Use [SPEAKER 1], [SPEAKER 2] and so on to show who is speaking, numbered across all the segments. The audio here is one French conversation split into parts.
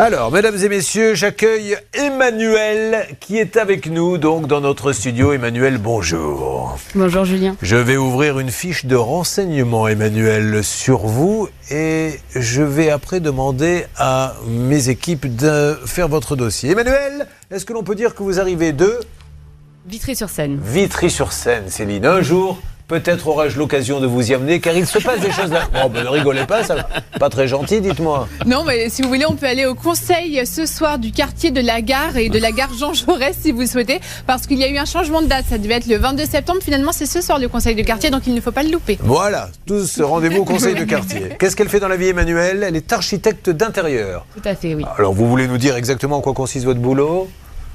[SPEAKER 1] Alors, mesdames et messieurs, j'accueille Emmanuel qui est avec nous donc dans notre studio. Emmanuel, bonjour.
[SPEAKER 2] Bonjour Julien.
[SPEAKER 1] Je vais ouvrir une fiche de renseignement, Emmanuel, sur vous et je vais après demander à mes équipes de faire votre dossier. Emmanuel, est-ce que l'on peut dire que vous arrivez de
[SPEAKER 2] Vitry-sur-Seine.
[SPEAKER 1] Vitry-sur-Seine, Céline. Un jour, peut-être aurai-je l'occasion de vous y amener, car il se passe des choses là. Bon, ben, ne rigolez pas, ça pas très gentil, dites-moi.
[SPEAKER 3] Non, mais si vous voulez, on peut aller au conseil ce soir du quartier de la gare et de la gare Jean Jaurès si vous souhaitez, parce qu'il y a eu un changement de date. Ça devait être le 22 septembre. Finalement, c'est ce soir le conseil de quartier, donc il ne faut pas le louper.
[SPEAKER 1] Voilà, tous rendez-vous au conseil de quartier. Qu'est-ce qu'elle fait dans la vie, Emmanuel? Elle est architecte d'intérieur.
[SPEAKER 2] Tout à fait, oui.
[SPEAKER 1] Alors, vous voulez nous dire exactement en quoi consiste votre boulot?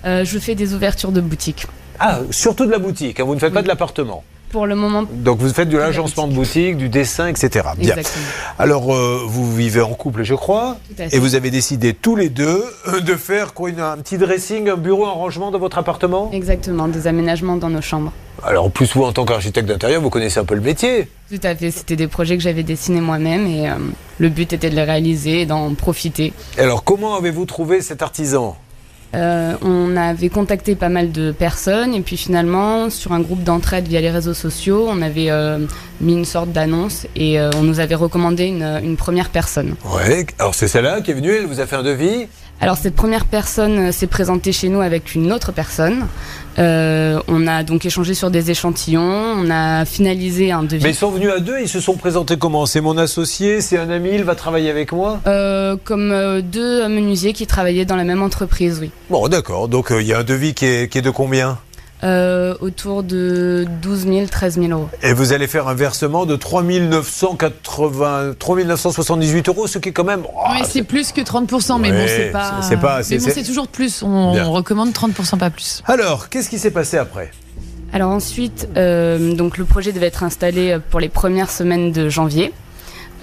[SPEAKER 2] Euh, je fais des ouvertures de boutiques.
[SPEAKER 1] Ah, surtout de la boutique, hein, vous ne faites pas de l'appartement.
[SPEAKER 2] Pour le moment,
[SPEAKER 1] Donc vous faites de l'agencement de boutique, du dessin, etc. Bien.
[SPEAKER 2] Exactement.
[SPEAKER 1] Alors euh, vous vivez en couple, je crois,
[SPEAKER 2] Tout à fait.
[SPEAKER 1] et vous avez décidé tous les deux euh, de faire quoi, une- un petit dressing, un bureau, un rangement dans votre appartement?
[SPEAKER 2] exactement, des aménagements dans nos chambres.
[SPEAKER 1] Alors en plus vous en tant qu'architecte d'intérieur, vous connaissez un peu le métier.
[SPEAKER 2] Tout à fait, c'était des projets que j'avais dessinés moi-même et euh, le but était de les réaliser et d'en profiter.
[SPEAKER 1] Alors comment avez-vous trouvé cet artisan?
[SPEAKER 2] Euh, on avait contacté pas mal de personnes et puis finalement, sur un groupe d'entraide via les réseaux sociaux, on avait euh, mis une sorte d'annonce et euh, on nous avait recommandé une, une première personne.
[SPEAKER 1] Ouais. Alors c'est celle-là qui est venue, elle vous a fait un devis?
[SPEAKER 2] Alors cette première personne euh, s'est présentée chez nous avec une autre personne. Euh, on a donc échangé sur des échantillons, on a finalisé un devis.
[SPEAKER 1] Mais ils sont venus à deux, ils se sont présentés comment? C'est mon associé, c'est un ami, il va travailler avec moi?
[SPEAKER 2] Euh, comme euh, deux menuisiers qui travaillaient dans la même entreprise, oui.
[SPEAKER 1] Bon d'accord, donc il y a un devis qui est, qui est de combien?
[SPEAKER 2] Euh, autour de 12 000, 13 000 euros.
[SPEAKER 1] Et vous allez faire un versement de 3 980, 3 978 euros, ce qui est quand même... oh,
[SPEAKER 3] Oui, c'est plus que 30%, mais bon, c'est pas.
[SPEAKER 1] c'est- pas-
[SPEAKER 3] mais bon,
[SPEAKER 1] c'est-
[SPEAKER 3] toujours plus. On, recommande 30%, pas plus.
[SPEAKER 1] Alors, qu'est-ce qui s'est passé après?
[SPEAKER 2] Alors ensuite, euh, donc le projet devait être installé pour les premières semaines de janvier.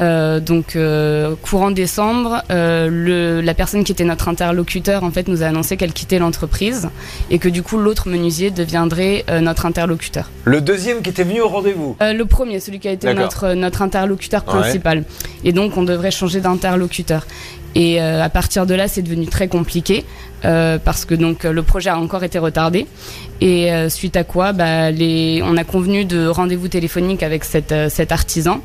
[SPEAKER 2] Euh, donc euh, courant décembre, euh, le, la personne qui était notre interlocuteur en fait nous a annoncé qu'elle quittait l'entreprise et que du coup l'autre menuisier deviendrait notre interlocuteur.
[SPEAKER 1] Le deuxième qui était venu au rendez-vous
[SPEAKER 2] le premier, celui qui a été notre, notre interlocuteur
[SPEAKER 1] Ouais.
[SPEAKER 2] principal. Et donc, on devrait changer d'interlocuteur. Et euh, à partir de là, c'est devenu très compliqué euh, parce que donc le projet a encore été retardé. Et euh, suite à quoi, bah, les, on a convenu de rendez-vous téléphonique avec cet, euh, cet artisan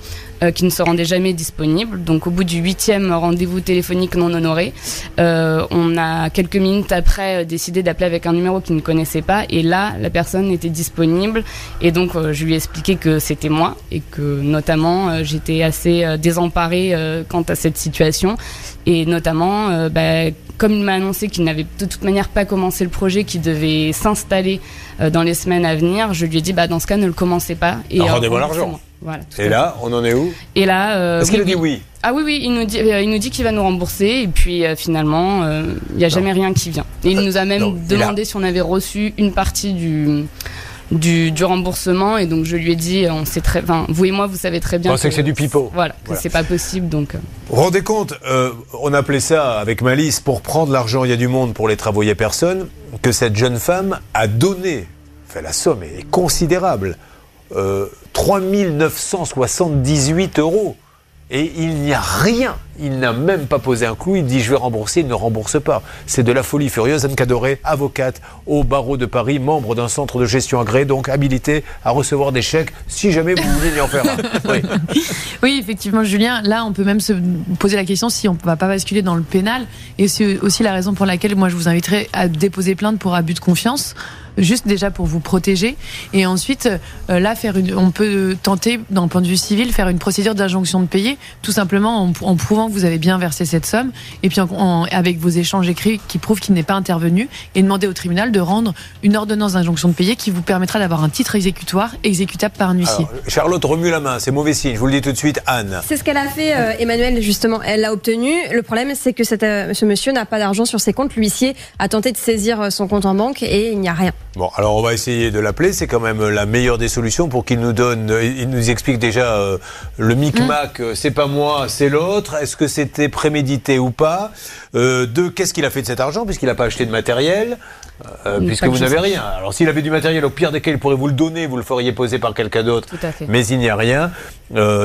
[SPEAKER 2] qui ne se rendait jamais disponible. Donc, au bout du huitième rendez-vous téléphonique non honoré, on a quelques minutes après décidé d'appeler avec un numéro qu'il ne connaissait pas. Et là, la personne était disponible. Et donc, je lui ai expliqué que c'était moi et que notamment j'étais assez désemparée quant à cette situation. Et notamment, euh, bah, comme il m'a annoncé qu'il n'avait de toute manière pas commencé le projet, qui devait s'installer euh, dans les semaines à venir, je lui ai dit bah, dans ce cas, ne le commencez pas. Et euh,
[SPEAKER 1] rendez-moi l'argent.
[SPEAKER 2] Voilà,
[SPEAKER 1] Et là, on en est où
[SPEAKER 2] Et là, euh,
[SPEAKER 1] Est-ce qu'il a dit
[SPEAKER 2] oui. Ah oui, oui, il nous dit, il nous dit qu'il va nous rembourser et puis euh, finalement, euh, il n'y a jamais rien qui vient. Et il nous a même
[SPEAKER 1] non, il a-
[SPEAKER 2] demandé si on avait reçu une partie du, du, du remboursement et donc je lui ai dit, on sait très, enfin, vous et moi, vous savez très bien.
[SPEAKER 1] On sait que c'est du pipeau.
[SPEAKER 2] Voilà, que
[SPEAKER 1] Voilà.
[SPEAKER 2] c'est pas possible donc. euh,
[SPEAKER 1] Vous vous rendez compte, euh, on appelait ça avec malice, pour prendre l'argent, il y a du monde, pour les travaux, il n'y a personne, que cette jeune femme a donné, enfin la somme est considérable, euh, 3 978 euros. Et il n'y a rien. Il n'a même pas posé un clou. Il dit je vais rembourser. Il ne rembourse pas. C'est de la folie furieuse. Anne Cadoré, avocate au barreau de Paris, membre d'un centre de gestion agréé, donc habilité à recevoir des chèques si jamais vous voulez y en faire un. Oui.
[SPEAKER 3] Oui, effectivement, Julien, là, on peut même se poser la question si on ne va pas basculer dans le pénal. Et c'est aussi la raison pour laquelle moi, je vous inviterai à déposer plainte pour abus de confiance. Juste déjà pour vous protéger. Et ensuite, euh, là, faire une, on peut tenter, d'un point de vue civil, faire une procédure d'injonction de payer, tout simplement en, en prouvant que vous avez bien versé cette somme, et puis en- en- avec vos échanges écrits qui prouvent qu'il n'est pas intervenu, et demander au tribunal de rendre une ordonnance d'injonction de payer qui vous permettra d'avoir un titre exécutoire exécutable par un huissier.
[SPEAKER 1] Alors, Charlotte remue la main, c'est mauvais signe. Je vous le dis tout de suite, Anne.
[SPEAKER 4] C'est ce qu'elle a fait, euh, Emmanuel, justement. Elle l'a obtenu. Le problème, c'est que cet, euh, ce monsieur n'a pas d'argent sur ses comptes. L'huissier a tenté de saisir son compte en banque et il n'y a rien.
[SPEAKER 1] Bon, alors on va essayer de l'appeler. C'est quand même la meilleure des solutions pour qu'il nous donne, euh, il nous explique déjà euh, le micmac. euh, C'est pas moi, c'est l'autre. Est-ce que c'était prémédité ou pas? Euh, Deux, qu'est-ce qu'il a fait de cet argent puisqu'il n'a pas acheté de matériel? Euh, puisque vous n'avez rien. Alors s'il avait du matériel, au pire desquels il pourrait vous le donner, vous le feriez poser par quelqu'un d'autre. Mais il n'y a rien.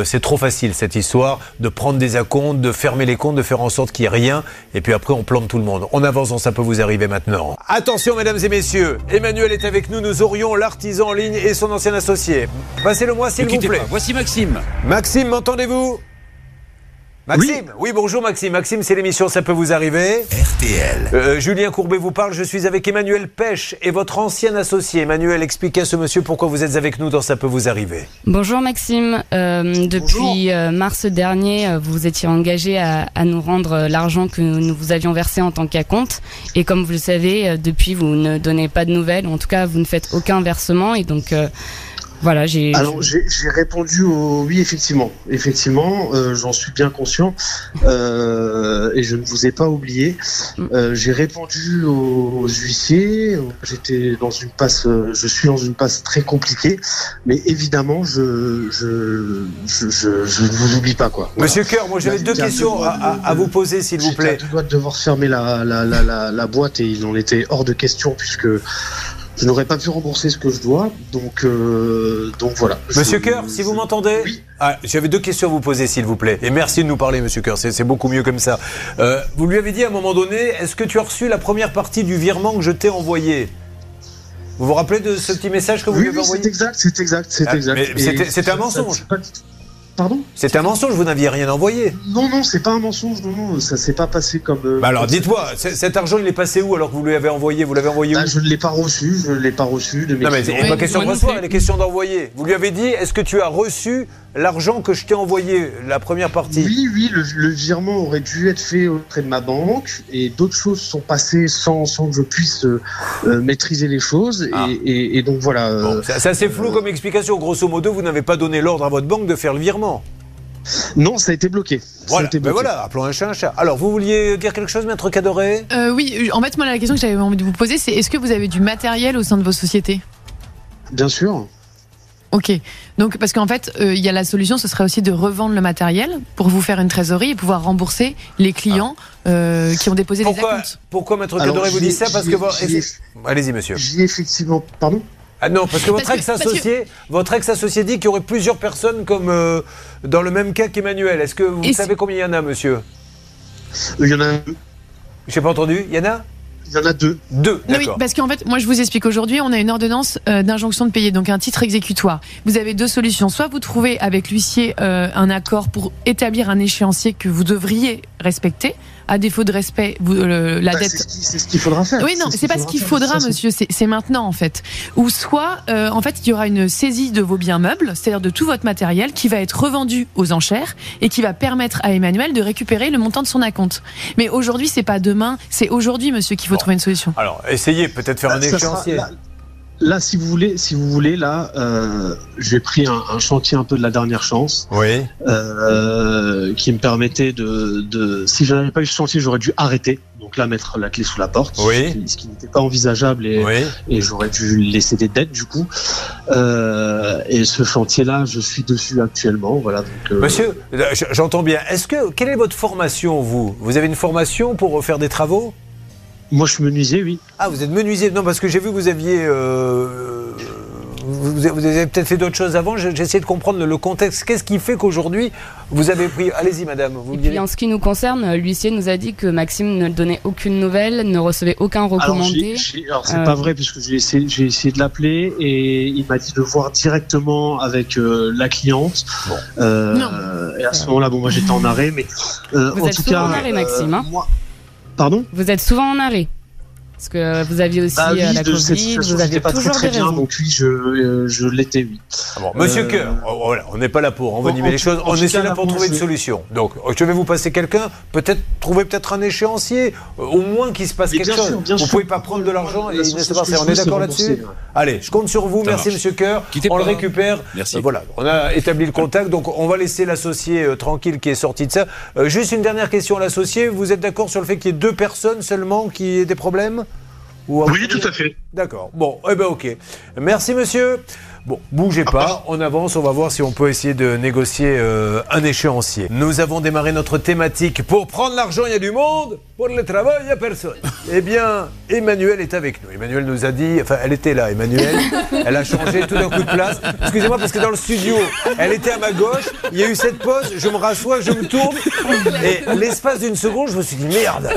[SPEAKER 1] C'est trop facile cette histoire de prendre des acomptes, de fermer les comptes, de faire en sorte qu'il n'y ait rien, et puis après on plante tout le monde. On avance, ça peut vous arriver maintenant. Attention mesdames et messieurs, Emmanuel est avec nous, nous aurions l'artisan en ligne et son ancien associé. Passez-le moi s'il vous plaît.
[SPEAKER 5] Voici Maxime.
[SPEAKER 1] Maxime, m'entendez-vous? Maxime? Oui. bonjour Maxime. Maxime, c'est l'émission Ça peut vous arriver.
[SPEAKER 5] RTL.
[SPEAKER 1] Euh, Julien Courbet vous parle. Je suis avec Emmanuel Pêche et votre ancien associé. Emmanuel, expliquez à ce monsieur pourquoi vous êtes avec nous dans Ça peut vous arriver.
[SPEAKER 2] Bonjour Maxime. Euh, depuis euh, mars dernier, vous vous étiez engagé à, à nous rendre l'argent que nous vous avions versé en tant qu'acompte. Et comme vous le savez, depuis, vous ne donnez pas de nouvelles. En tout cas, vous ne faites aucun versement. Et donc voilà, j'ai.
[SPEAKER 6] Alors j'ai répondu au oui effectivement, effectivement, euh, j'en suis bien conscient euh, et je ne vous ai pas oublié. Mm. Euh, j'ai répondu aux, huissiers. J'étais dans une passe, je suis dans une passe très compliquée, mais évidemment je je je, je, ne vous oublie pas quoi.
[SPEAKER 1] Monsieur Coeur, moi j'avais deux questions à, à, vous poser s'il vous plaît.
[SPEAKER 6] Je dois devoir fermer la la, la la, la boîte et il en était hors de question puisque je n'aurais pas pu rembourser ce que je dois, donc, euh, donc voilà.
[SPEAKER 1] Monsieur Coeur, si vous m'entendez
[SPEAKER 6] oui.
[SPEAKER 1] ah, J'avais deux questions à vous poser, s'il vous plaît. Et merci de nous parler, Monsieur Coeur, c'est beaucoup mieux comme ça. Euh, vous lui avez dit à un moment donné, est-ce que tu as reçu la première partie du virement que je t'ai envoyé? Vous vous rappelez de ce petit message que vous
[SPEAKER 6] lui
[SPEAKER 1] avez envoyé
[SPEAKER 6] C'est exact, c'est exact, c'est ah, exact.
[SPEAKER 1] C'était un mensonge.
[SPEAKER 6] Pardon
[SPEAKER 1] C'était un mensonge, vous n'aviez rien envoyé.
[SPEAKER 6] Non, non, c'est pas un mensonge, non, non, ça s'est pas passé comme. Euh,
[SPEAKER 1] bah alors dites-moi, cet argent il est passé où alors que vous lui avez envoyé Vous l'avez envoyé bah, où
[SPEAKER 6] Je ne l'ai pas reçu, je ne l'ai pas reçu de mes
[SPEAKER 1] Non mais c'est pas question de recevoir, il est question d'envoyer. Vous lui avez dit, est-ce que tu as reçu l'argent que je t'ai envoyé, la première partie?
[SPEAKER 6] Oui, oui, le, virement aurait dû être fait auprès de ma banque et d'autres choses sont passées sans, sans que je puisse euh, euh, maîtriser les choses. Et, ah. donc voilà.
[SPEAKER 1] Bon, c'est assez flou comme explication. Grosso modo, vous n'avez pas donné l'ordre à votre banque de faire le virement.
[SPEAKER 6] Non, ça a été bloqué.
[SPEAKER 1] Voilà, ben voilà, appelons un chat un chat. Alors, vous vouliez dire quelque chose, maître Cadoré?
[SPEAKER 3] Euh, Oui, en fait, moi, la question que j'avais envie de vous poser, c'est est-ce que vous avez du matériel au sein de vos sociétés?
[SPEAKER 6] Bien sûr.
[SPEAKER 3] Ok, donc parce qu'en fait, euh, il y a la solution, ce serait aussi de revendre le matériel pour vous faire une trésorerie et pouvoir rembourser les clients ah. euh, qui ont déposé
[SPEAKER 1] pourquoi,
[SPEAKER 3] les acomptes.
[SPEAKER 1] Pourquoi Maître Cadoré vous dit ça? Parce que allez-y, monsieur.
[SPEAKER 6] J'y effectivement, pardon?
[SPEAKER 1] Ah non, parce que votre ex-associé, votre ex-associé dit qu'il y aurait plusieurs personnes comme euh, dans le même cas qu'Emmanuel. Est-ce que vous savez combien il y en a, monsieur?
[SPEAKER 6] Il y en a.
[SPEAKER 1] J'ai pas entendu. Il y en a?
[SPEAKER 6] Il y en a deux.
[SPEAKER 1] Deux,
[SPEAKER 3] Oui, parce qu'en fait, moi je vous explique aujourd'hui, on a une ordonnance euh, d'injonction de payer, donc un titre exécutoire. Vous avez deux solutions. Soit vous trouvez avec l'huissier euh, un accord pour établir un échéancier que vous devriez respecter, à défaut de respect, vous, euh, la bah, dette.
[SPEAKER 6] C'est ce qu'il faudra faire.
[SPEAKER 3] Oui, non, c'est pas ce qu'il faudra, monsieur. C'est maintenant en fait. Ou soit, euh, en fait, il y aura une saisie de vos biens meubles, c'est-à-dire de tout votre matériel, qui va être revendu aux enchères et qui va permettre à Emmanuel de récupérer le montant de son acompte. Mais aujourd'hui, c'est pas demain, c'est aujourd'hui, monsieur, qu'il faut trouver une solution.
[SPEAKER 1] Alors, essayez peut-être faire bah, un échéancier.
[SPEAKER 6] Là, si vous voulez, si vous voulez, là, euh, j'ai pris un, chantier un peu de la dernière chance,
[SPEAKER 1] oui.
[SPEAKER 6] euh, qui me permettait de, de si je n'avais pas eu ce chantier, j'aurais dû arrêter. Donc là, mettre la clé sous la porte,
[SPEAKER 1] oui.
[SPEAKER 6] ce qui, n'était pas envisageable et, et j'aurais dû laisser des dettes du coup. Euh, et ce chantier-là, je suis dessus actuellement. Voilà. Donc,
[SPEAKER 1] Monsieur, j'entends bien. Est-ce que quelle est votre formation, vous? Vous avez une formation pour faire des travaux?
[SPEAKER 6] Moi, je suis menuisier, oui.
[SPEAKER 1] Ah, vous êtes menuisier Non, parce que j'ai vu que vous aviez. Euh, vous, avez peut-être fait d'autres choses avant. J'ai essayé de comprendre le contexte. Qu'est-ce qui fait qu'aujourd'hui, vous avez pris. Allez-y, madame. Vous
[SPEAKER 2] Et puis, en ce qui nous concerne, l'huissier nous a dit que Maxime ne donnait aucune nouvelle, ne recevait aucun recommandé.
[SPEAKER 6] Alors, c'est pas euh, vrai, puisque j'ai essayé, essayé, de l'appeler et il m'a dit de voir directement avec euh, la cliente. Bon. non. Et à ce moment-là, bon, moi j'étais en arrêt, mais.
[SPEAKER 2] vous
[SPEAKER 6] en
[SPEAKER 2] êtes tout cas, en arrêt, Maxime. Hein
[SPEAKER 6] Pardon
[SPEAKER 2] Vous êtes souvent en arrêt. Parce que vous aviez aussi bah euh, la Covid, vous aviez pas toujours très,
[SPEAKER 6] très bien, donc oui, je, euh, je l'étais, oui.
[SPEAKER 1] Ah bon, Monsieur euh... Oh, on n'est pas là pour envenimer les choses, on est là pour trouver une solution. Donc, je vais vous passer quelqu'un, peut-être trouver peut-être un échéancier, au moins qu'il se passe quelque chose. vous ne pouvez pas prendre de l'argent et laisser passer. On est d'accord là-dessus Allez, je compte sur vous. Merci, Monsieur Coeur. On le récupère.
[SPEAKER 5] Merci.
[SPEAKER 1] voilà, on a établi le contact, donc on va laisser l'associé tranquille qui est sorti de ça. juste une dernière question à l'associé. Vous êtes d'accord sur le fait qu'il y ait deux personnes seulement qui aient des problèmes?
[SPEAKER 6] Oui, tout à fait.
[SPEAKER 1] D'accord. Bon, eh ben ok. Merci monsieur. Bon, bougez pas, on avance, on va voir si on peut essayer de négocier euh, un échéancier. Nous avons démarré notre thématique pour prendre l'argent, il y a du monde pour le travail, il n'y a personne. Eh bien, Emmanuel est avec nous. Emmanuel nous a dit, enfin, elle était là, Emmanuel. Elle a changé tout d'un coup de place. Excusez-moi, parce que dans le studio, elle était à ma gauche. Il y a eu cette pause. Je me rassois, je me tourne. Et l'espace d'une seconde, je me suis dit, merde,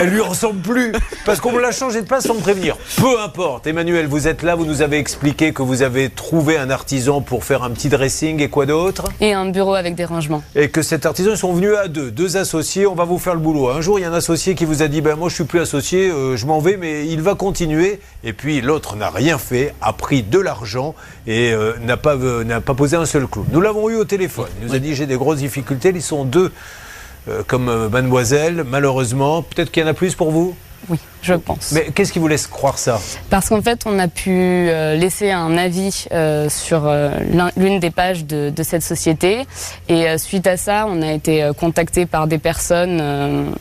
[SPEAKER 1] elle lui ressemble plus. Parce qu'on me l'a changé de place sans me prévenir. Peu importe. Emmanuel, vous êtes là, vous nous avez expliqué que vous avez trouvé un artisan pour faire un petit dressing et quoi d'autre?
[SPEAKER 2] Et un bureau avec des rangements.
[SPEAKER 1] Et que cet artisan, ils sont venus à deux, deux associés, on va vous faire le boulot. Un jour, il y a un associé qui vous a dit, ben moi je suis plus associé, euh, je m'en vais, mais il va continuer. Et puis l'autre n'a rien fait, a pris de l'argent et euh, n'a pas, euh, n'a pas posé un seul clou. Nous l'avons eu au téléphone. Il nous a dit, j'ai des grosses difficultés. Ils sont deux comme mademoiselle, malheureusement. Peut-être qu'il y en a plus pour vous?
[SPEAKER 2] Oui, je pense.
[SPEAKER 1] Mais qu'est-ce qui vous laisse croire ça
[SPEAKER 2] Parce qu'en fait, on a pu euh, laisser un avis euh, sur euh, l'un- l'une des pages de, de cette société. Et suite à ça, on a été contacté par des personnes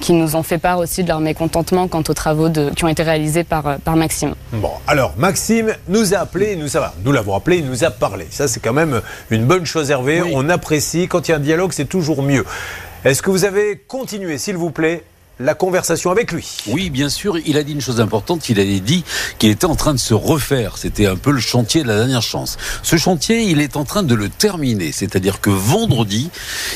[SPEAKER 2] qui nous ont fait part aussi de leur mécontentement quant aux travaux de, qui ont été réalisés par, par Maxime.
[SPEAKER 1] Bon, alors Maxime nous a appelé, il nous ça va, nous l'avons appelé, il nous a parlé. Ça, c'est quand même une bonne chose, Hervé. On apprécie. Quand il y a un dialogue, c'est toujours mieux. Est-ce que vous avez continué, s'il vous plaît, la conversation avec lui
[SPEAKER 5] Oui, bien sûr, il a dit une chose importante, il avait dit qu'il était en train de se refaire. C'était un peu le chantier de la dernière chance. Ce chantier, il est en train de le terminer. C'est-à-dire que vendredi,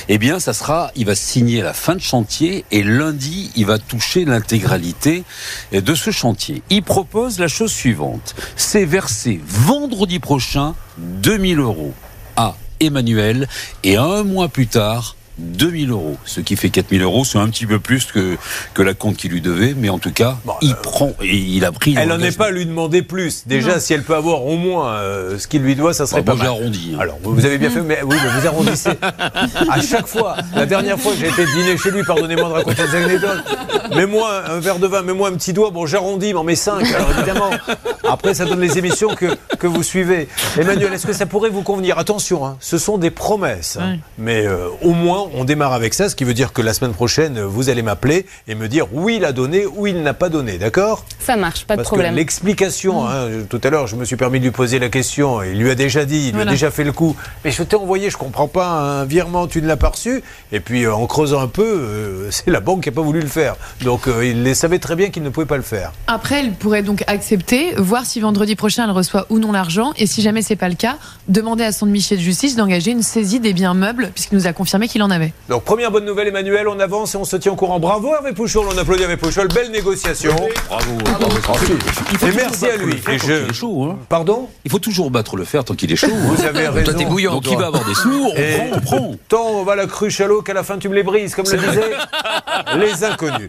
[SPEAKER 5] eh bien, ça sera, il va signer la fin de chantier et lundi, il va toucher l'intégralité de ce chantier. Il propose la chose suivante. C'est verser vendredi prochain 2000 euros à Emmanuel et un mois plus tard, 2000 euros, ce qui fait 4000 euros, c'est un petit peu plus que, que la compte qu'il lui devait, mais en tout cas,
[SPEAKER 1] Bon,
[SPEAKER 5] il
[SPEAKER 1] euh,
[SPEAKER 5] prend et il a pris.
[SPEAKER 1] Elle n'en est pas à lui demander plus. Déjà, si elle peut avoir au moins euh, ce qu'il lui doit, ça serait pas
[SPEAKER 5] moi,
[SPEAKER 1] mal.
[SPEAKER 5] arrondi, hein.
[SPEAKER 1] Alors, vous vous avez bien fait, mais oui, mais vous arrondissez. À chaque fois, la dernière fois que j'ai été dîner chez lui, pardonnez-moi de raconter des anecdotes, mets-moi un verre de vin, mets-moi un petit doigt, bon, j'arrondis, m'en mets cinq, alors évidemment. Après, ça donne les émissions que, que vous suivez. Emmanuel, est-ce que ça pourrait vous convenir? Attention, hein, ce sont des promesses. hein. Mais euh, au moins, on démarre avec ça, ce qui veut dire que la semaine prochaine, vous allez m'appeler et me dire oui, il a donné ou il n'a pas donné, d'accord?
[SPEAKER 2] Ça marche, pas de
[SPEAKER 1] parce
[SPEAKER 2] problème.
[SPEAKER 1] l'explication, hein, tout à l'heure, je me suis permis de lui poser la question. Il lui a déjà dit, il lui a déjà fait le coup. Mais je t'ai envoyé, je comprends pas, un virement, tu ne l'as pas reçu. Et puis, euh, en creusant un peu, euh, c'est la banque qui n'a pas voulu le faire. Donc, euh, il les savait très bien qu'il ne pouvait pas le faire.
[SPEAKER 3] Après, elle pourrait donc accepter, voir si vendredi prochain elle reçoit ou non l'argent, et si jamais c'est pas le cas, demander à son huissier de justice d'engager une saisie des biens meubles, puisqu'il nous a confirmé qu'il en avait.
[SPEAKER 1] Donc, première bonne nouvelle, Emmanuel, on avance et on se tient au courant. Bravo Hervé Pouchol, on applaudit Hervé Pouchol. Belle négociation.
[SPEAKER 5] Bravo, bravo, bravo. Il faut
[SPEAKER 1] Et
[SPEAKER 5] toujours
[SPEAKER 1] merci à
[SPEAKER 5] battre
[SPEAKER 1] lui.
[SPEAKER 5] le fer
[SPEAKER 1] Et
[SPEAKER 5] tant
[SPEAKER 1] je-
[SPEAKER 5] qu'il est chaud, hein.
[SPEAKER 1] Pardon
[SPEAKER 5] Il faut toujours battre le fer tant qu'il est chaud. hein.
[SPEAKER 1] Vous avez raison.
[SPEAKER 5] Toi, t'es bouillant. Donc, il va avoir des sous, on
[SPEAKER 1] Et-
[SPEAKER 5] prend, on prend.
[SPEAKER 1] Tant on va la cruche à l'eau qu'à la fin tu me les brises, comme le disaient les inconnus.